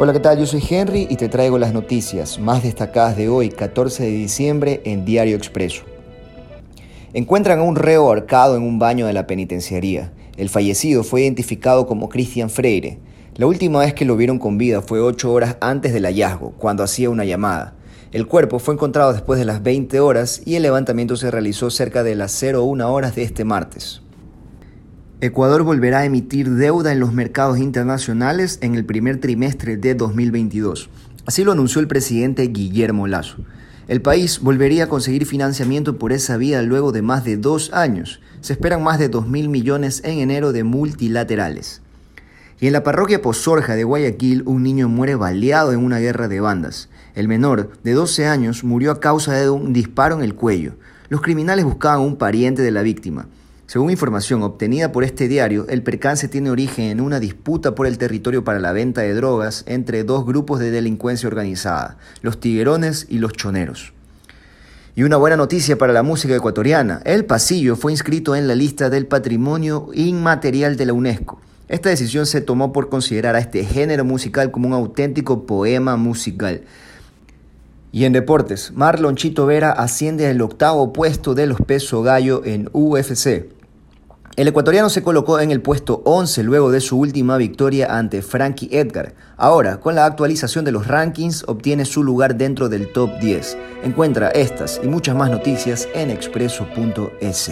Hola, ¿qué tal? Yo soy Henry y te traigo las noticias más destacadas de hoy, 14 de diciembre, en Diario Expreso. Encuentran a un reo ahorcado en un baño de la penitenciaría. El fallecido fue identificado como Cristian Freire. La última vez que lo vieron con vida fue ocho horas antes del hallazgo, cuando hacía una llamada. El cuerpo fue encontrado después de las 20 horas y el levantamiento se realizó cerca de las 01 horas de este martes. Ecuador volverá a emitir deuda en los mercados internacionales en el primer trimestre de 2022. Así lo anunció el presidente Guillermo Lazo. El país volvería a conseguir financiamiento por esa vía luego de más de dos años. Se esperan más de 2 mil millones en enero de multilaterales. Y en la parroquia Pozorja de Guayaquil, un niño muere baleado en una guerra de bandas. El menor, de 12 años, murió a causa de un disparo en el cuello. Los criminales buscaban un pariente de la víctima. Según información obtenida por este diario, el percance tiene origen en una disputa por el territorio para la venta de drogas entre dos grupos de delincuencia organizada, los tiguerones y los choneros. Y una buena noticia para la música ecuatoriana, El Pasillo fue inscrito en la lista del Patrimonio Inmaterial de la UNESCO. Esta decisión se tomó por considerar a este género musical como un auténtico poema musical. Y en deportes, Marlon Chito Vera asciende al octavo puesto de los peso gallo en UFC. El ecuatoriano se colocó en el puesto 11 luego de su última victoria ante Frankie Edgar. Ahora, con la actualización de los rankings, obtiene su lugar dentro del top 10. Encuentra estas y muchas más noticias en expreso.es.